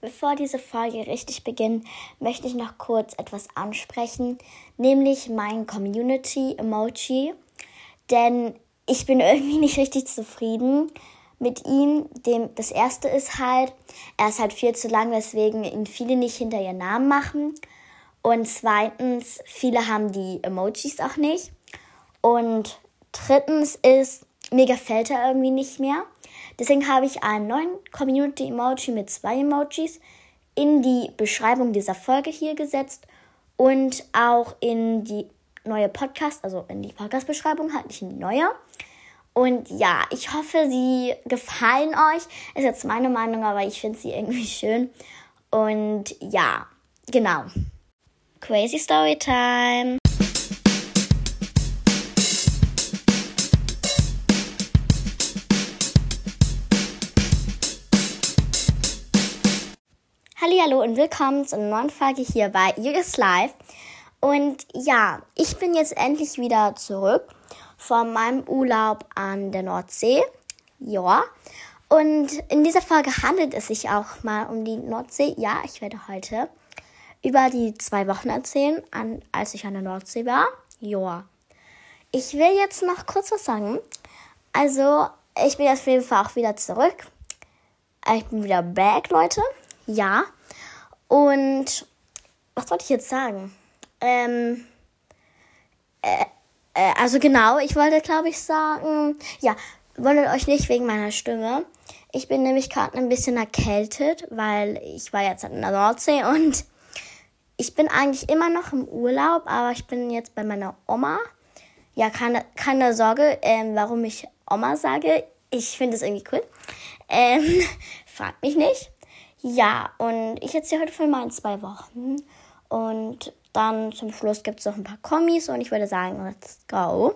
Bevor diese Folge richtig beginnt, möchte ich noch kurz etwas ansprechen, nämlich mein Community-Emoji. Denn ich bin irgendwie nicht richtig zufrieden mit ihm. Dem, das erste ist halt, er ist halt viel zu lang, weswegen ihn viele nicht hinter ihren Namen machen. Und zweitens, viele haben die Emojis auch nicht. Und drittens ist, mir gefällt er irgendwie nicht mehr. Deswegen habe ich einen neuen Community-Emoji mit zwei Emojis in die Beschreibung dieser Folge hier gesetzt und auch in die neue Podcast, also in die Podcast-Beschreibung, halt nicht in die neue. Und ja, ich hoffe, sie gefallen euch. Ist jetzt meine Meinung, aber ich finde sie irgendwie schön. Und ja, genau. Crazy Story Time. Hallo und willkommen zu einer neuen Folge hier bei Jürgens Live. Und ja, ich bin jetzt endlich wieder zurück von meinem Urlaub an der Nordsee. Ja. Und in dieser Folge handelt es sich auch mal um die Nordsee. Ja, ich werde heute über die zwei Wochen erzählen, an, als ich an der Nordsee war. Ja. Ich will jetzt noch kurz was sagen. Also, ich bin jetzt auf jeden Fall auch wieder zurück. Ich bin wieder back, Leute. Ja. Und was wollte ich jetzt sagen? Ähm, äh, äh, also genau, ich wollte, glaube ich, sagen, ja, wundert euch nicht wegen meiner Stimme. Ich bin nämlich gerade ein bisschen erkältet, weil ich war jetzt in der Nordsee und ich bin eigentlich immer noch im Urlaub, aber ich bin jetzt bei meiner Oma. Ja, keine, keine Sorge, ähm, warum ich Oma sage. Ich finde es irgendwie cool. Ähm, fragt mich nicht. Ja, und ich erzähle heute von meinen zwei Wochen. Und dann zum Schluss gibt es noch ein paar Kommis und ich würde sagen, let's go.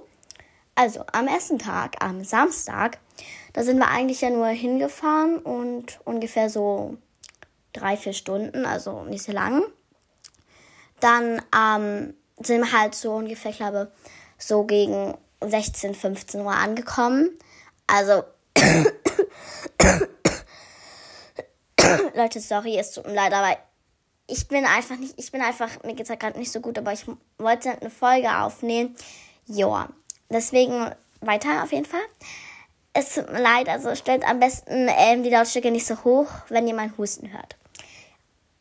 Also, am ersten Tag, am Samstag, da sind wir eigentlich ja nur hingefahren und ungefähr so drei, vier Stunden, also nicht so lang. Dann ähm, sind wir halt so ungefähr, ich glaube, so gegen 16, 15 Uhr angekommen. Also Leute, sorry, es tut mir leid, aber ich bin einfach nicht, ich bin einfach, mir geht's halt gerade nicht so gut, aber ich wollte eine Folge aufnehmen. Joa. Deswegen weiter auf jeden Fall. Es tut mir leid, also stellt am besten ähm, die Lautstärke nicht so hoch, wenn ihr meinen Husten hört.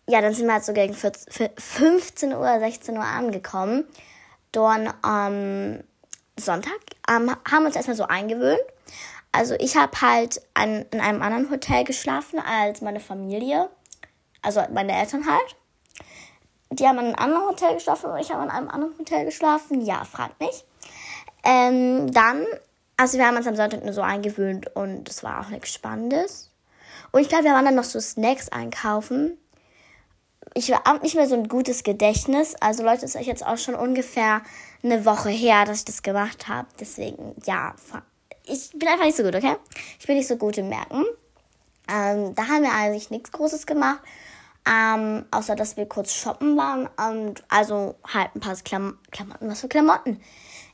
Ja, dann sind wir halt so gegen 14, 15 Uhr, 16 Uhr angekommen. Dann am Sonntag ähm, haben wir uns erstmal so eingewöhnt. Also ich habe halt an, in einem anderen Hotel geschlafen als meine Familie. Also meine Eltern halt. Die haben in einem anderen Hotel geschlafen und ich habe in einem anderen Hotel geschlafen. Ja, fragt mich. Ähm, dann, also wir haben uns am Sonntag nur so eingewöhnt und es war auch nichts Spannendes. Und ich glaube, wir waren dann noch so Snacks einkaufen. Ich habe nicht mehr so ein gutes Gedächtnis. Also Leute, es ist jetzt auch schon ungefähr eine Woche her, dass ich das gemacht habe. Deswegen, ja, fragt ich bin einfach nicht so gut, okay? Ich bin nicht so gut im Merken. Ähm, da haben wir eigentlich nichts Großes gemacht. Ähm, außer dass wir kurz shoppen waren. Und also halt ein paar Klam Klamotten. Was für Klamotten?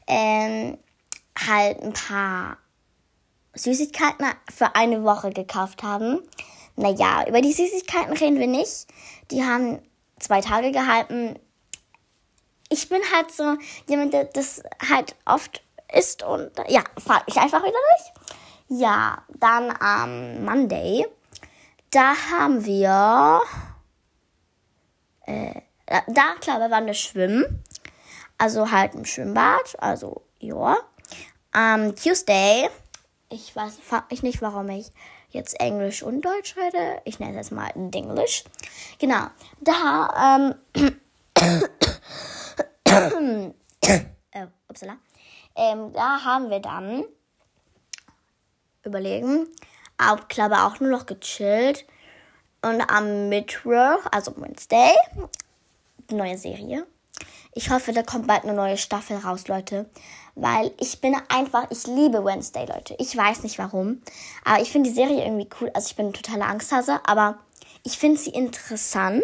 Ähm, halt ein paar Süßigkeiten für eine Woche gekauft haben. Naja, über die Süßigkeiten reden wir nicht. Die haben zwei Tage gehalten. Ich bin halt so jemand, der das halt oft ist. Und ja, fahre ich einfach wieder durch. Ja, dann am Monday, da haben wir, äh, da, klar, wir waren wir schwimmen. Also halt im Schwimmbad, also ja. Am Tuesday, ich weiß, mich nicht, warum ich jetzt Englisch und Deutsch rede. Ich nenne es jetzt mal Englisch. Genau, da, ähm, äh, upsala. Ähm, da haben wir dann überlegen, ab glaube auch nur noch gechillt. Und am Mittwoch, also Wednesday, neue Serie. Ich hoffe, da kommt bald eine neue Staffel raus, Leute. Weil ich bin einfach, ich liebe Wednesday, Leute. Ich weiß nicht warum. Aber ich finde die Serie irgendwie cool. Also ich bin ein totaler Angsthase, aber ich finde sie interessant.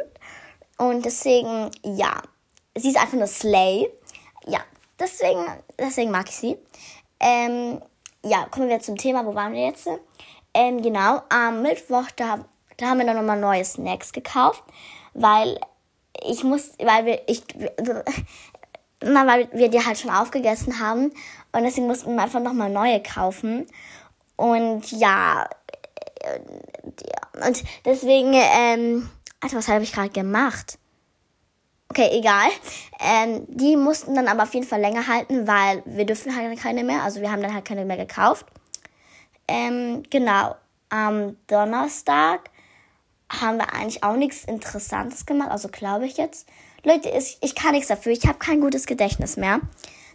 Und deswegen, ja. Sie ist einfach nur Slay. Ja, Deswegen, deswegen mag ich sie. Ähm, ja, kommen wir zum Thema. Wo waren wir jetzt? Ähm, genau, am Mittwoch, da da haben wir dann nochmal neue Snacks gekauft, weil ich muss, weil wir, ich, na, weil wir die halt schon aufgegessen haben und deswegen mussten wir einfach nochmal neue kaufen. Und ja, und deswegen, ähm, Alter, was habe ich gerade gemacht? Okay, egal. Ähm, die mussten dann aber auf jeden Fall länger halten, weil wir dürfen halt keine mehr. Also wir haben dann halt keine mehr gekauft. Ähm, genau. Am Donnerstag haben wir eigentlich auch nichts Interessantes gemacht. Also glaube ich jetzt. Leute, ich, ich kann nichts dafür. Ich habe kein gutes Gedächtnis mehr.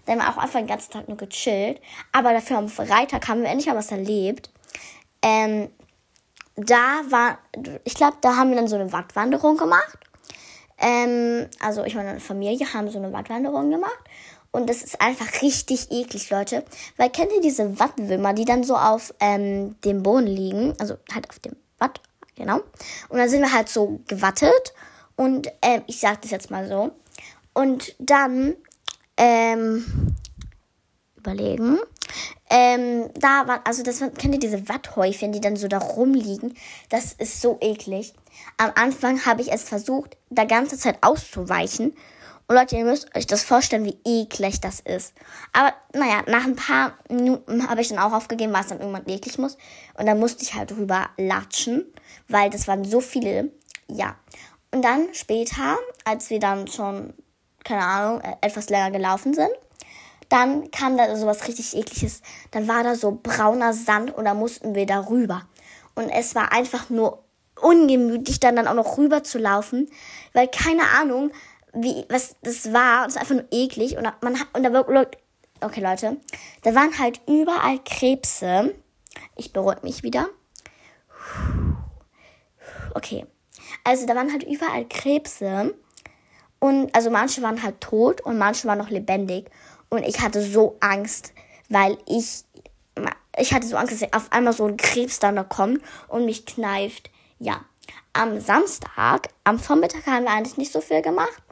Da haben wir auch einfach den ganzen Tag nur gechillt. Aber dafür am Freitag haben wir endlich mal was erlebt. Ähm, da war, ich glaube, da haben wir dann so eine Wattwanderung gemacht. Ähm, also ich meine Familie haben so eine Wattwanderung gemacht. Und das ist einfach richtig eklig, Leute. Weil kennt ihr diese Wattwürmer, die dann so auf ähm, dem Boden liegen? Also halt auf dem Watt, genau. Und dann sind wir halt so gewattet. Und ähm, ich sag das jetzt mal so. Und dann ähm, überlegen. Ähm, da war, also das kennt ihr diese Watthäufchen, die dann so da rumliegen. Das ist so eklig. Am Anfang habe ich es versucht, da ganze Zeit auszuweichen. Und Leute, ihr müsst euch das vorstellen, wie eklig das ist. Aber naja, nach ein paar Minuten habe ich dann auch aufgegeben, was dann irgendwann eklig muss. Und dann musste ich halt drüber latschen, weil das waren so viele. Ja. Und dann später, als wir dann schon, keine Ahnung, äh, etwas länger gelaufen sind, dann kam da sowas richtig ekliges. Dann war da so brauner Sand und da mussten wir da rüber. Und es war einfach nur ungemütlich, dann, dann auch noch rüber zu laufen, weil keine Ahnung, wie, was das war. Das ist einfach nur eklig. Und man hat, und da war, okay, Leute, da waren halt überall Krebse. Ich beruhige mich wieder. Okay. Also da waren halt überall Krebse. Und also manche waren halt tot und manche waren noch lebendig. Und ich hatte so Angst, weil ich, ich hatte so Angst, dass auf einmal so ein Krebs da noch kommt und mich kneift. Ja, am Samstag, am Vormittag haben wir eigentlich nicht so viel gemacht.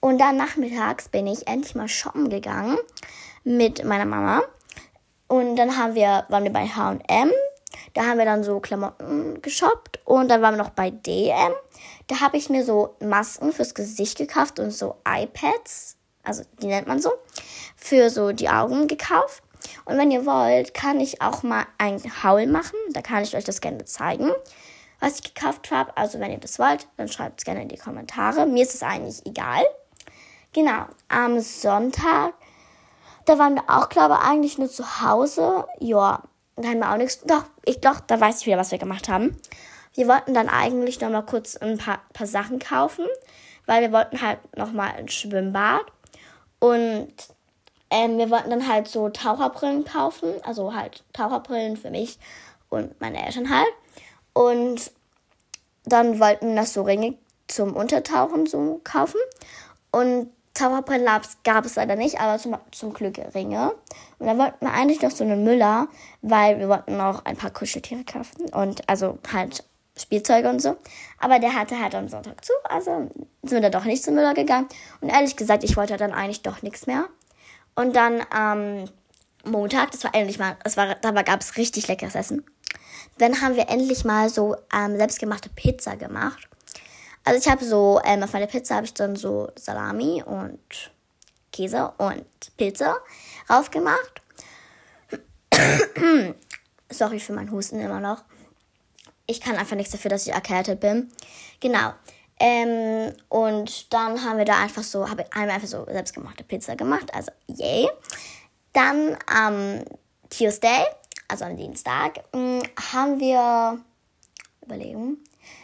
Und dann nachmittags bin ich endlich mal shoppen gegangen mit meiner Mama. Und dann haben wir, waren wir bei H&M. Da haben wir dann so Klamotten geshoppt. Und dann waren wir noch bei DM. Da habe ich mir so Masken fürs Gesicht gekauft und so iPads. Also die nennt man so für so die Augen gekauft. Und wenn ihr wollt, kann ich auch mal ein Haul machen. Da kann ich euch das gerne zeigen, was ich gekauft habe. Also wenn ihr das wollt, dann schreibt es gerne in die Kommentare. Mir ist es eigentlich egal. Genau, am Sonntag, da waren wir auch, glaube ich, eigentlich nur zu Hause. Ja, da haben wir auch nichts. Doch, ich doch, da weiß ich wieder, was wir gemacht haben. Wir wollten dann eigentlich noch mal kurz ein paar, paar Sachen kaufen, weil wir wollten halt noch mal ein Schwimmbad. Und ähm, wir wollten dann halt so Taucherbrillen kaufen, also halt Taucherbrillen für mich und meine Eltern halt. Und dann wollten wir noch so Ringe zum Untertauchen so kaufen. Und Taucherbrillen gab es leider nicht, aber zum, zum Glück Ringe. Und dann wollten wir eigentlich noch so einen Müller, weil wir wollten noch ein paar Kuscheltiere kaufen und also halt Spielzeuge und so. Aber der hatte halt am Sonntag zu, also sind wir da doch nicht zum Müller gegangen. Und ehrlich gesagt, ich wollte dann eigentlich doch nichts mehr. Und dann am Montag, das war endlich mal, das war, dabei gab es richtig leckeres Essen. Dann haben wir endlich mal so ähm, selbstgemachte Pizza gemacht. Also ich habe so, ähm, auf meine Pizza habe ich dann so Salami und Käse und Pilze raufgemacht. Sorry für meinen Husten immer noch. Ich kann einfach nichts dafür, dass ich erkältet bin. Genau. Ähm, und dann haben wir da einfach so, habe ich einmal einfach so selbstgemachte Pizza gemacht, also yay. Dann am Tuesday, also am Dienstag, mm, haben wir überlegen.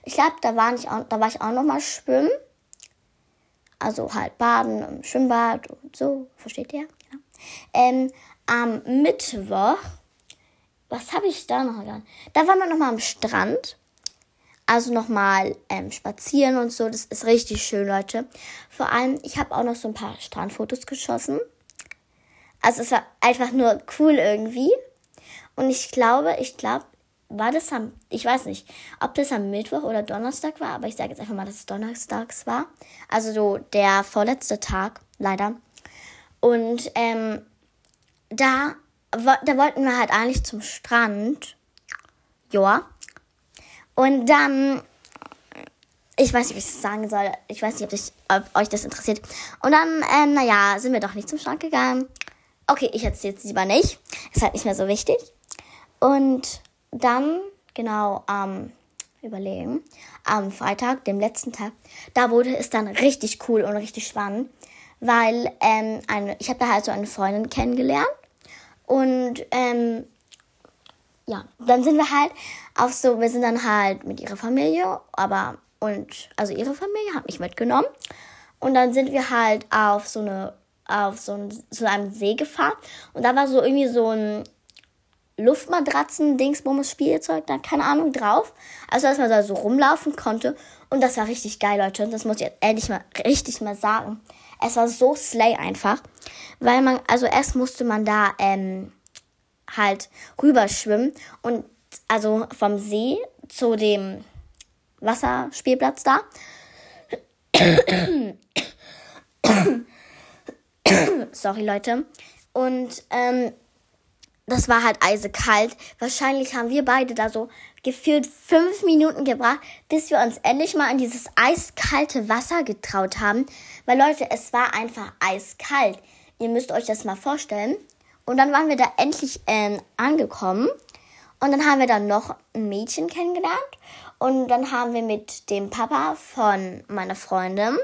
Ich glaube, da war ich auch, da war ich auch noch mal schwimmen. Also halt baden im Schwimmbad und so, versteht ihr? Genau. Ähm, am Mittwoch, was habe ich da noch getan? Da waren wir noch mal am Strand also nochmal ähm, spazieren und so. Das ist richtig schön, Leute. Vor allem, ich habe auch noch so ein paar Strandfotos geschossen. Also es war einfach nur cool irgendwie. Und ich glaube, ich glaube, war das am, ich weiß nicht, ob das am Mittwoch oder Donnerstag war, aber ich sage jetzt einfach mal, dass es Donnerstags war. Also so der vorletzte Tag, leider. Und ähm, da, da wollten wir halt eigentlich zum Strand. Joa. Und dann, ich weiß nicht, wie ich das sagen soll. Ich weiß nicht, ob, ich, ob euch das interessiert. Und dann, ähm, naja, sind wir doch nicht zum Schrank gegangen. Okay, ich erzähle es lieber nicht. Ist halt nicht mehr so wichtig. Und dann, genau, am ähm, überlegen, am Freitag, dem letzten Tag, da wurde es dann richtig cool und richtig spannend, weil ähm, eine, ich habe da halt so eine Freundin kennengelernt und ähm, ja, dann sind wir halt auf so, wir sind dann halt mit ihrer Familie, aber und also ihre Familie hat mich mitgenommen und dann sind wir halt auf so eine auf so, ein, so einem See gefahren und da war so irgendwie so ein Luftmatratzen, Dingsbums, Spielzeug, da keine Ahnung drauf. Also, dass man da so rumlaufen konnte. Und das war richtig geil, Leute. Das muss ich jetzt ehrlich mal richtig mal sagen. Es war so slay einfach. Weil man, also erst musste man da ähm, halt rüberschwimmen. Und also vom See zu dem Wasserspielplatz da. Sorry, Leute. Und ähm, das war halt eisekalt. Wahrscheinlich haben wir beide da so gefühlt fünf Minuten gebracht, bis wir uns endlich mal in dieses eiskalte Wasser getraut haben. Weil Leute, es war einfach eiskalt. Ihr müsst euch das mal vorstellen. Und dann waren wir da endlich ähm, angekommen. Und dann haben wir dann noch ein Mädchen kennengelernt. Und dann haben wir mit dem Papa von meiner Freundin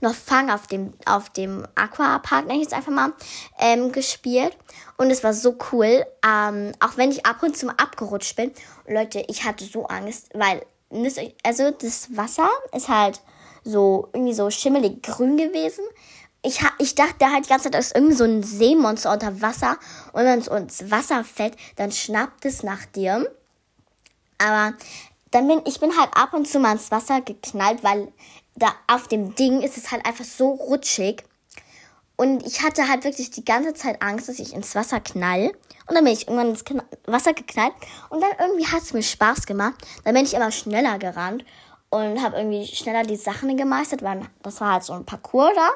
noch Fang auf dem, auf dem Aquapark, nenne ich jetzt einfach mal, ähm, gespielt. Und es war so cool, ähm, auch wenn ich ab und zu mal abgerutscht bin. Leute, ich hatte so Angst, weil, also das Wasser ist halt so irgendwie so schimmelig grün gewesen. Ich, ich dachte halt die ganze Zeit, da ist irgendwie so ein Seemonster unter Wasser. Und wenn es ins Wasser fällt, dann schnappt es nach dir. Aber dann bin ich bin halt ab und zu mal ins Wasser geknallt, weil da auf dem Ding ist es halt einfach so rutschig. Und ich hatte halt wirklich die ganze Zeit Angst, dass ich ins Wasser knall. Und dann bin ich irgendwann ins Wasser geknallt. Und dann irgendwie hat es mir Spaß gemacht. Dann bin ich immer schneller gerannt und habe irgendwie schneller die Sachen gemeistert, weil das war halt so ein Parcours da.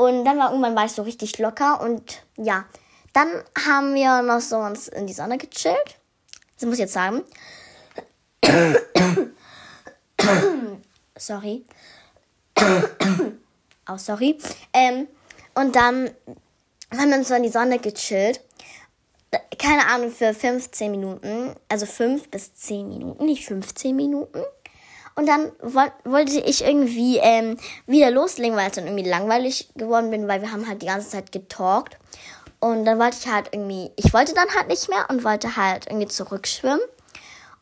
Und dann war irgendwann war ich so richtig locker und ja, dann haben wir noch so uns in die Sonne gechillt. Das muss ich jetzt sagen. sorry. Oh, sorry. Ähm, und dann haben wir uns so in die Sonne gechillt. Keine Ahnung, für 15 Minuten. Also 5 bis 10 Minuten, nicht 15 Minuten. Und dann wollte ich irgendwie ähm, wieder loslegen, weil es dann irgendwie langweilig geworden bin, weil wir haben halt die ganze Zeit getalkt. Und dann wollte ich halt irgendwie, ich wollte dann halt nicht mehr und wollte halt irgendwie zurückschwimmen.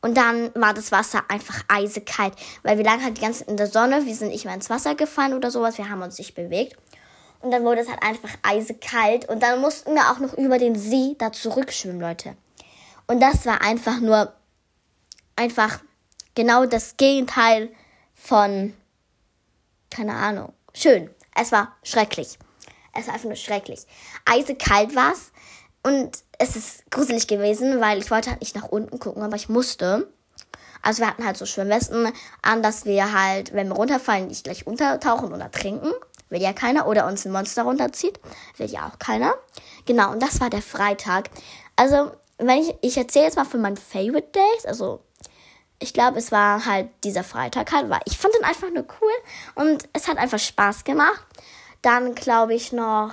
Und dann war das Wasser einfach eisekalt, weil wir lagen halt die ganze Zeit in der Sonne, wir sind nicht mehr ins Wasser gefallen oder sowas, wir haben uns nicht bewegt. Und dann wurde es halt einfach eisekalt und dann mussten wir auch noch über den See da zurückschwimmen, Leute. Und das war einfach nur, einfach genau das Gegenteil von, keine Ahnung, schön. Es war schrecklich. Es war einfach nur schrecklich. Eisekalt war es. Und es ist gruselig gewesen, weil ich wollte halt nicht nach unten gucken, aber ich musste. Also wir hatten halt so Schwimmwesten an, dass wir halt, wenn wir runterfallen, nicht gleich untertauchen oder trinken. Will ja keiner. Oder uns ein Monster runterzieht. Will ja auch keiner. Genau, und das war der Freitag. Also, wenn ich, ich erzähle jetzt mal von meinen Favorite Days. Also, ich glaube, es war halt dieser Freitag halt, weil ich fand den einfach nur cool und es hat einfach Spaß gemacht. Dann glaube ich noch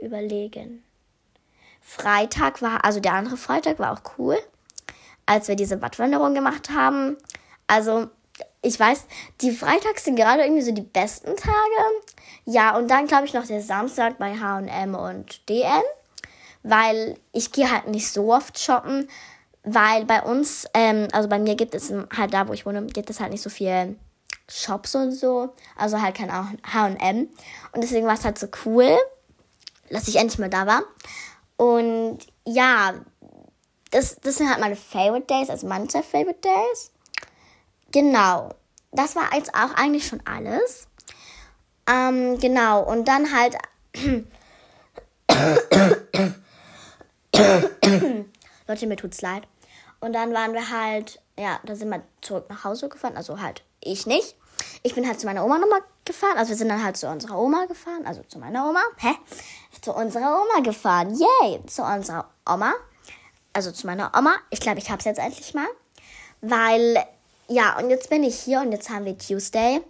überlegen. Freitag war, also der andere Freitag war auch cool, als wir diese Wattwanderung gemacht haben. Also, ich weiß, die Freitags sind gerade irgendwie so die besten Tage. Ja, und dann glaube ich noch der Samstag bei HM und DN, weil ich gehe halt nicht so oft shoppen, weil bei uns, ähm, also bei mir gibt es halt da, wo ich wohne, gibt es halt nicht so viel Shops und so. Also halt kein HM. Und deswegen war es halt so cool, dass ich endlich mal da war. Und ja, das, das sind halt meine Favorite Days, also manche Favorite Days. Genau. Das war jetzt auch eigentlich schon alles. Ähm, genau. Und dann halt. Leute, mir tut's leid. Und dann waren wir halt, ja, da sind wir zurück nach Hause gefahren. Also halt ich nicht. Ich bin halt zu meiner Oma nochmal gefahren. Also wir sind dann halt zu unserer Oma gefahren. Also zu meiner Oma. Hä? Zu unserer Oma gefahren. Yay! Zu unserer Oma. Also zu meiner Oma. Ich glaube, ich habe es jetzt endlich mal. weil, ja, und jetzt bin ich hier und jetzt haben wir Tuesday.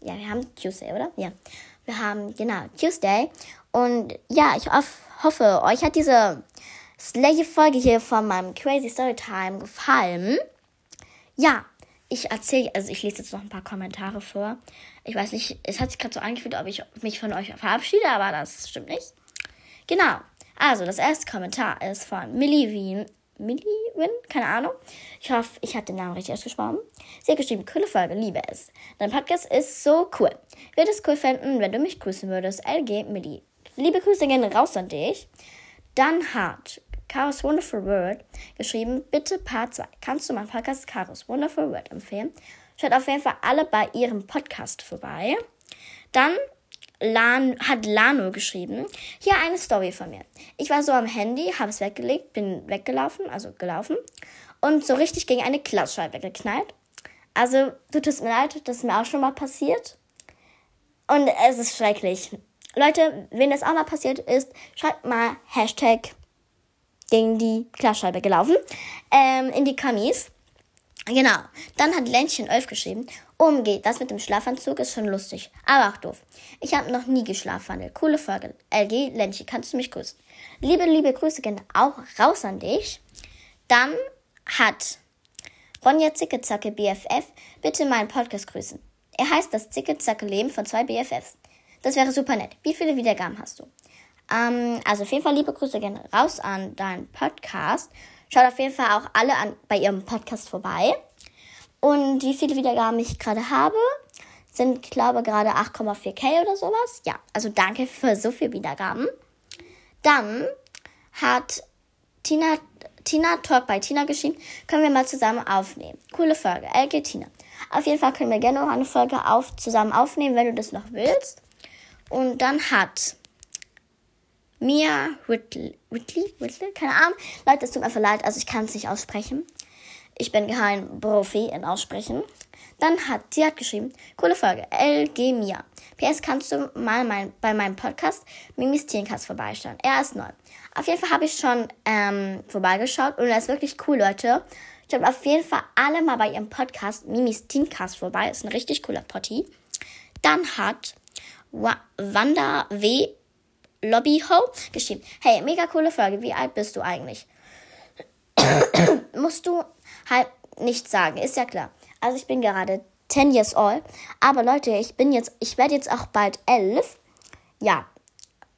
Ja, wir haben Tuesday, oder? Ja. Wir haben, genau, Tuesday. Und ja, ich hoff, hoffe, euch hat diese Slay-Folge hier von meinem Crazy Storytime gefallen. Ja, ich erzähle, also ich lese jetzt noch ein paar Kommentare vor. Ich weiß nicht, es hat sich gerade so angefühlt, ob ich mich von euch verabschiede, aber das stimmt nicht. Genau. Also, das erste Kommentar ist von Millie Wien. Millie Win? Keine Ahnung. Ich hoffe, ich habe den Namen richtig ausgesprochen. Sie hat geschrieben, coole Folge, liebe es. Dein Podcast ist so cool. Würde es cool finden, wenn du mich grüßen würdest. LG Millie. Liebe Grüße gehen raus an dich. Dann hat Chaos Wonderful World geschrieben, bitte Part 2. Kannst du meinen Podcast Chaos Wonderful World empfehlen? Schaut auf jeden Fall alle bei ihrem Podcast vorbei. Dann Lan, hat Lano geschrieben. Hier eine Story von mir. Ich war so am Handy, habe es weggelegt, bin weggelaufen, also gelaufen und so richtig gegen eine Glasscheibe geknallt. Also, du tust mir leid, das ist mir auch schon mal passiert. Und es ist schrecklich. Leute, wenn das auch mal passiert ist, schreibt mal Hashtag gegen die Glasscheibe gelaufen. Ähm, in die Kamis. Genau. Dann hat Ländchen 11 geschrieben. Umgeht, das mit dem Schlafanzug ist schon lustig, aber auch doof. Ich habe noch nie geschlafen. Coole Folge. LG, Ländchen, kannst du mich grüßen? Liebe, liebe Grüße gehen auch raus an dich. Dann hat Ronja Zickezacke BFF bitte meinen Podcast grüßen. Er heißt das Zickezacke Leben von zwei BFFs. Das wäre super nett. Wie viele Wiedergaben hast du? Ähm, also auf jeden Fall liebe Grüße gehen raus an deinen Podcast. Schaut auf jeden Fall auch alle an, bei ihrem Podcast vorbei. Und wie viele Wiedergaben ich gerade habe, sind, glaube gerade 8,4k oder sowas. Ja, also danke für so viele Wiedergaben. Dann hat Tina, Tina Talk bei Tina geschrieben, können wir mal zusammen aufnehmen. Coole Folge. LG Tina. Auf jeden Fall können wir gerne noch eine Folge auf, zusammen aufnehmen, wenn du das noch willst. Und dann hat Mia Whitley, Whitley, keine Ahnung. Leute, es tut mir leid, also ich kann es nicht aussprechen. Ich bin kein Profi in Aussprechen. Dann hat sie hat geschrieben, coole Folge, LG Mia. PS, kannst du mal mein, bei meinem Podcast Mimis Tierencast vorbeischauen? Er ist neu. Auf jeden Fall habe ich schon ähm, vorbeigeschaut und er ist wirklich cool, Leute. Schaut auf jeden Fall alle mal bei ihrem Podcast Mimis Teencast vorbei. Ist ein richtig cooler Potti. Dann hat Wanda W. Lobbyho geschrieben. Hey, mega coole Folge. Wie alt bist du eigentlich? Musst du halt nicht sagen, ist ja klar. Also ich bin gerade 10 years old. Aber Leute, ich bin jetzt, ich werde jetzt auch bald 11. Ja.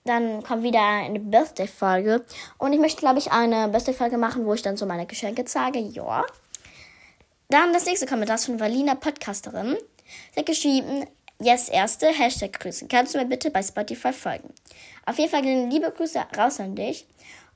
Dann kommt wieder eine Birthday-Folge. Und ich möchte, glaube ich, eine Birthday-Folge machen, wo ich dann so meine Geschenke zeige. Ja. Dann das nächste Kommentar ist von Valina Podcasterin. Sie hat geschrieben, Yes, erste Hashtag Grüße. Kannst du mir bitte bei Spotify folgen? Auf jeden Fall gehen liebe Grüße raus an dich.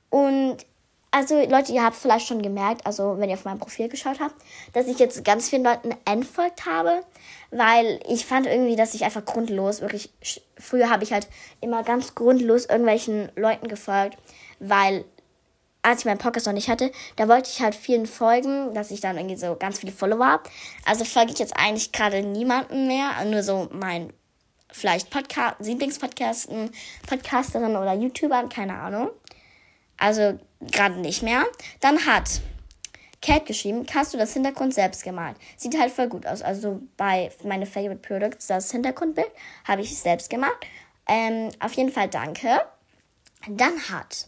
Und also Leute, ihr habt vielleicht schon gemerkt, also wenn ihr auf mein Profil geschaut habt, dass ich jetzt ganz vielen Leuten entfolgt habe, weil ich fand irgendwie, dass ich einfach grundlos, wirklich, früher habe ich halt immer ganz grundlos irgendwelchen Leuten gefolgt, weil als ich meinen Podcast noch nicht hatte, da wollte ich halt vielen folgen, dass ich dann irgendwie so ganz viele Follower habe. Also folge ich jetzt eigentlich gerade niemanden mehr, nur so mein vielleicht Podcast, Lieblingspodcasten, Podcasterin oder YouTuber, keine Ahnung. Also gerade nicht mehr. Dann hat Cat geschrieben, hast du das Hintergrund selbst gemalt? Sieht halt voll gut aus. Also bei meine Favorite Products, das Hintergrundbild, habe ich selbst gemacht. Ähm, auf jeden Fall danke. Dann hat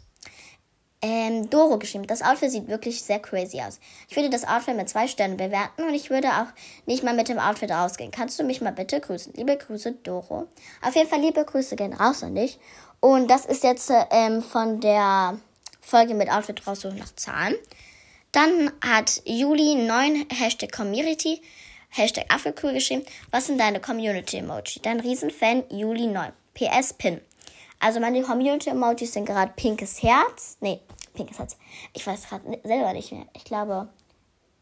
ähm, Doro geschrieben. Das Outfit sieht wirklich sehr crazy aus. Ich würde das Outfit mit zwei Sternen bewerten und ich würde auch nicht mal mit dem Outfit rausgehen. Kannst du mich mal bitte grüßen? Liebe Grüße, Doro. Auf jeden Fall liebe Grüße gehen raus an dich. Und das ist jetzt ähm, von der Folge mit Outfit raussuchen nach Zahlen. Dann hat Juli 9 Hashtag Community, Hashtag Africool geschrieben. Was sind deine Community-Emoji? Dein Riesenfan Juli 9. PS Pin. Also meine Community-Emojis sind gerade pinkes Herz. Nee, pinkes Herz. Ich weiß gerade selber nicht mehr. Ich glaube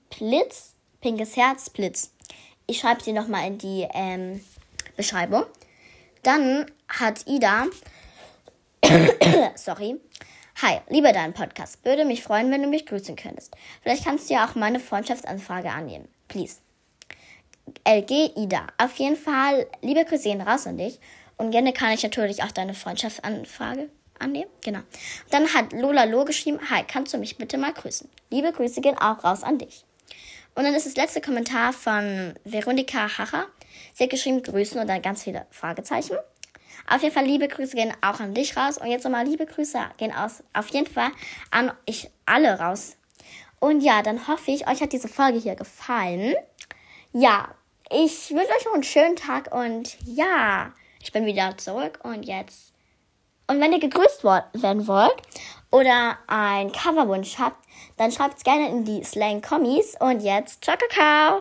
Blitz, pinkes Herz, Blitz. Ich schreibe sie nochmal in die ähm, Beschreibung. Dann hat Ida, sorry, Hi, liebe deinen Podcast. Würde mich freuen, wenn du mich grüßen könntest. Vielleicht kannst du ja auch meine Freundschaftsanfrage annehmen. Please. LG Ida. Auf jeden Fall, liebe Grüße raus an dich. Und gerne kann ich natürlich auch deine Freundschaftsanfrage annehmen. Genau. Dann hat Lola Lo geschrieben, hi, kannst du mich bitte mal grüßen? Liebe Grüße gehen auch raus an dich. Und dann ist das letzte Kommentar von Veronika Hacher. Sie hat geschrieben, Grüßen und dann ganz viele Fragezeichen. Auf jeden Fall liebe Grüße gehen auch an dich raus. Und jetzt nochmal liebe Grüße gehen aus, auf jeden Fall an euch alle raus. Und ja, dann hoffe ich, euch hat diese Folge hier gefallen. Ja, ich wünsche euch noch einen schönen Tag und ja, ich bin wieder zurück und jetzt. Und wenn ihr gegrüßt werden wollt oder ein Coverwunsch habt, dann schreibt es gerne in die Slang-Kommis. Und jetzt, ciao, Kakao!